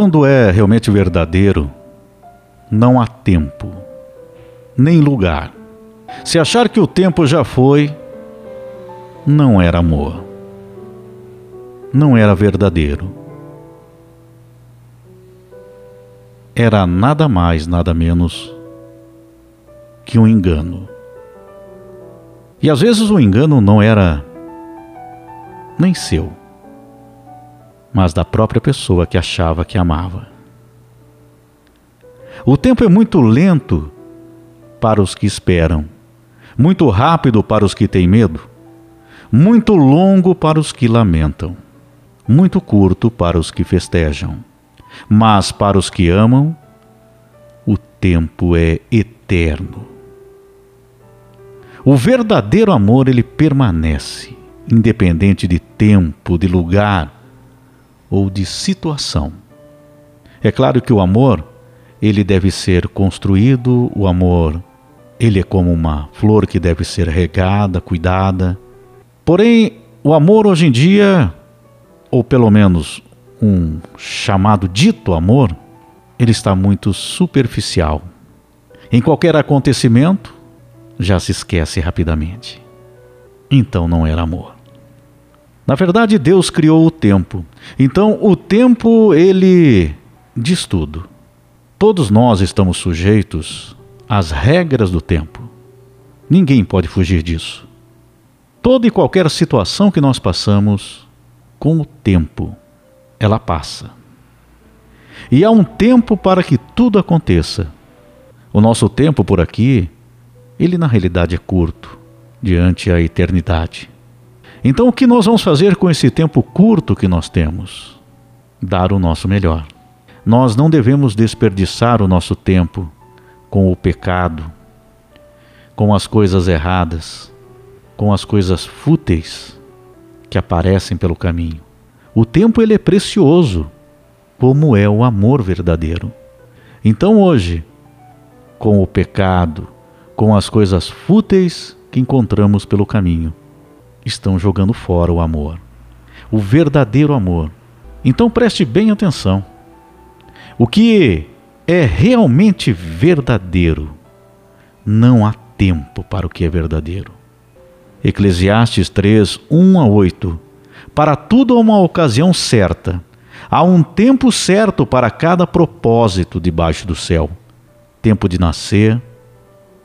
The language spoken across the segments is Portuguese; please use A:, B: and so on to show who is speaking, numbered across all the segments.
A: Quando é realmente verdadeiro, não há tempo, nem lugar. Se achar que o tempo já foi, não era amor. Não era verdadeiro. Era nada mais, nada menos que um engano. E às vezes o engano não era nem seu, mas da própria pessoa que achava que amava. O tempo é muito lento para os que esperam, muito rápido para os que têm medo, muito longo para os que lamentam, muito curto para os que festejam. Mas para os que amam, o tempo é eterno. O verdadeiro amor ele permanece, independente de tempo, de lugar ou de situação. É claro que o amor ele deve ser construído, o amor ele é como uma flor que deve ser regada, cuidada. Porém, o amor hoje em dia, ou pelo menos um chamado dito amor, ele está muito superficial. Em qualquer acontecimento, já se esquece rapidamente. Então não era amor. Na verdade, Deus criou o tempo. Então, o tempo, ele diz tudo. Todos nós estamos sujeitos às regras do tempo. Ninguém pode fugir disso. Toda e qualquer situação que nós passamos, com o tempo, ela passa. E há um tempo para que tudo aconteça. O nosso tempo por aqui, ele na realidade é curto, diante a eternidade. Então, o que nós vamos fazer com esse tempo curto que nós temos? Dar o nosso melhor. Nós não devemos desperdiçar o nosso tempo com o pecado, com as coisas erradas, com as coisas fúteis que aparecem pelo caminho. O tempo ele é precioso, como é o amor verdadeiro. Então hoje, com o pecado, com as coisas fúteis que encontramos pelo caminho, estão jogando fora o amor, o verdadeiro amor. Então preste bem atenção. O que é realmente verdadeiro, não há tempo para o que é verdadeiro. Eclesiastes 3, 1 a 8. Para tudo há uma ocasião certa. Há um tempo certo para cada propósito debaixo do céu: tempo de nascer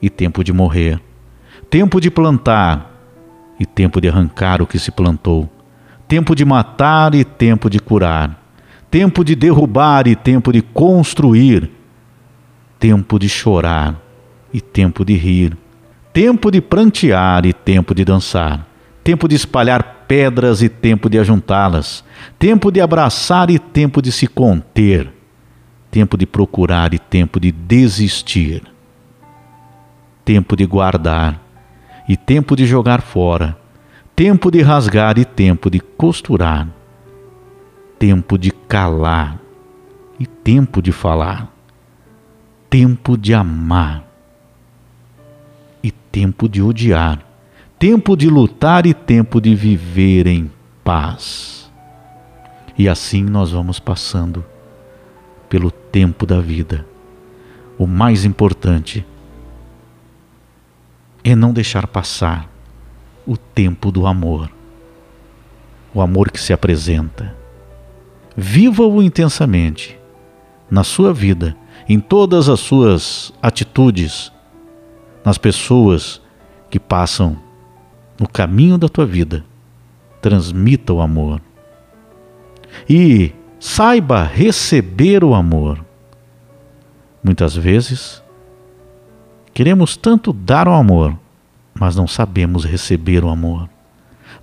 A: e tempo de morrer, tempo de plantar e tempo de arrancar o que se plantou, tempo de matar e tempo de curar. Tempo de derrubar e tempo de construir, tempo de chorar e tempo de rir, tempo de prantear e tempo de dançar, tempo de espalhar pedras e tempo de ajuntá-las, tempo de abraçar e tempo de se conter, tempo de procurar e tempo de desistir, tempo de guardar e tempo de jogar fora, tempo de rasgar e tempo de costurar tempo de calar e tempo de falar, tempo de amar e tempo de odiar, tempo de lutar e tempo de viver em paz. E assim nós vamos passando pelo tempo da vida. O mais importante é não deixar passar o tempo do amor, o amor que se apresenta Viva-o intensamente na sua vida, em todas as suas atitudes, nas pessoas que passam no caminho da tua vida. Transmita o amor. E saiba receber o amor. Muitas vezes, queremos tanto dar o amor, mas não sabemos receber o amor.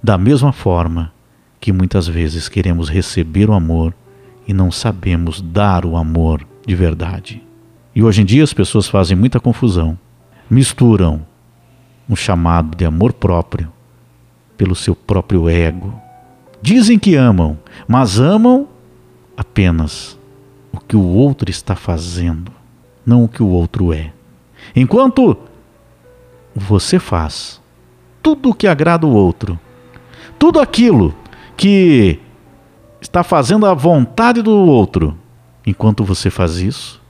A: Da mesma forma, que muitas vezes queremos receber o amor e não sabemos dar o amor de verdade. E hoje em dia as pessoas fazem muita confusão, misturam um chamado de amor próprio pelo seu próprio ego. Dizem que amam, mas amam apenas o que o outro está fazendo, não o que o outro é. Enquanto você faz tudo o que agrada o outro, tudo aquilo que está fazendo a vontade do outro, Enquanto você faz isso,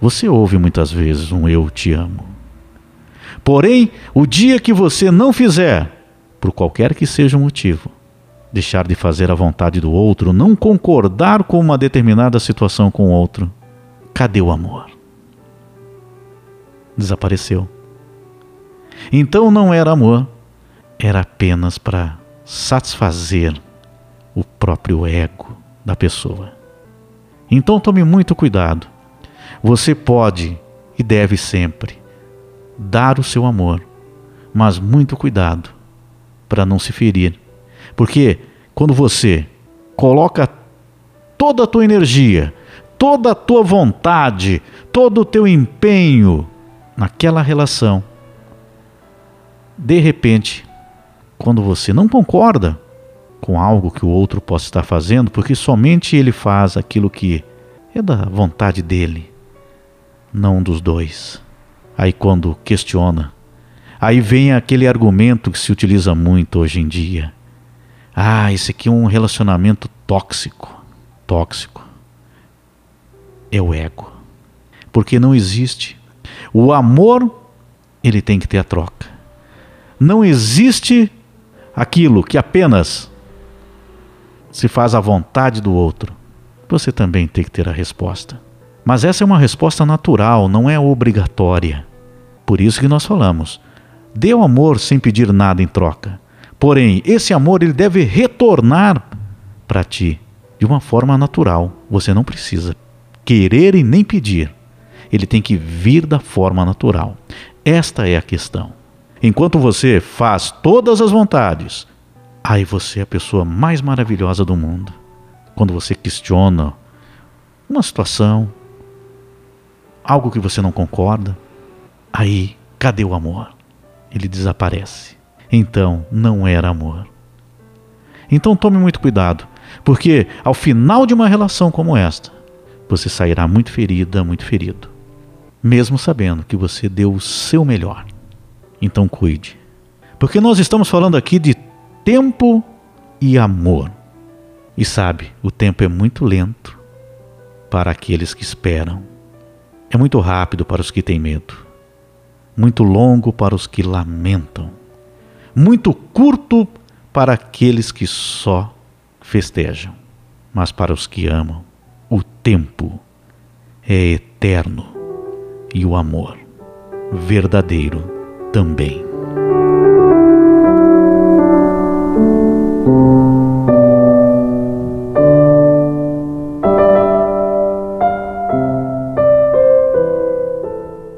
A: você ouve muitas vezes um eu te amo. Porém, o dia que você não fizer, por qualquer que seja o motivo, deixar de fazer a vontade do outro, não concordar com uma determinada situação com o outro, cadê o amor? Desapareceu. Então não era amor, era apenas para satisfazer o próprio ego da pessoa. Então tome muito cuidado. Você pode e deve sempre dar o seu amor, mas muito cuidado para não se ferir. Porque quando você coloca toda a tua energia, toda a tua vontade, todo o teu empenho naquela relação, de repente, quando você não concorda com algo que o outro possa estar fazendo, porque somente ele faz aquilo que é da vontade dele, não dos dois. Aí quando questiona, aí vem aquele argumento que se utiliza muito hoje em dia. Ah, esse aqui é um relacionamento tóxico. Tóxico. É o ego. Porque não existe. O amor, ele tem que ter a troca. Não existe aquilo que apenas se faz à vontade do outro, você também tem que ter a resposta. Mas essa é uma resposta natural, não é obrigatória. Por isso que nós falamos: dê o amor sem pedir nada em troca. Porém, esse amor ele deve retornar para ti de uma forma natural. Você não precisa querer e nem pedir. Ele tem que vir da forma natural. Esta é a questão. Enquanto você faz todas as vontades, aí você é a pessoa mais maravilhosa do mundo. Quando você questiona uma situação, algo que você não concorda, aí cadê o amor? Ele desaparece. Então não era amor. Então tome muito cuidado, porque ao final de uma relação como esta, você sairá muito ferida, muito ferido, mesmo sabendo que você deu o seu melhor. Então cuide. Porque nós estamos falando aqui de tempo e amor. E sabe, o tempo é muito lento para aqueles que esperam. É muito rápido para os que têm medo. Muito longo para os que lamentam. Muito curto para aqueles que só festejam. Mas para os que amam, o tempo é eterno e o amor verdadeiro também.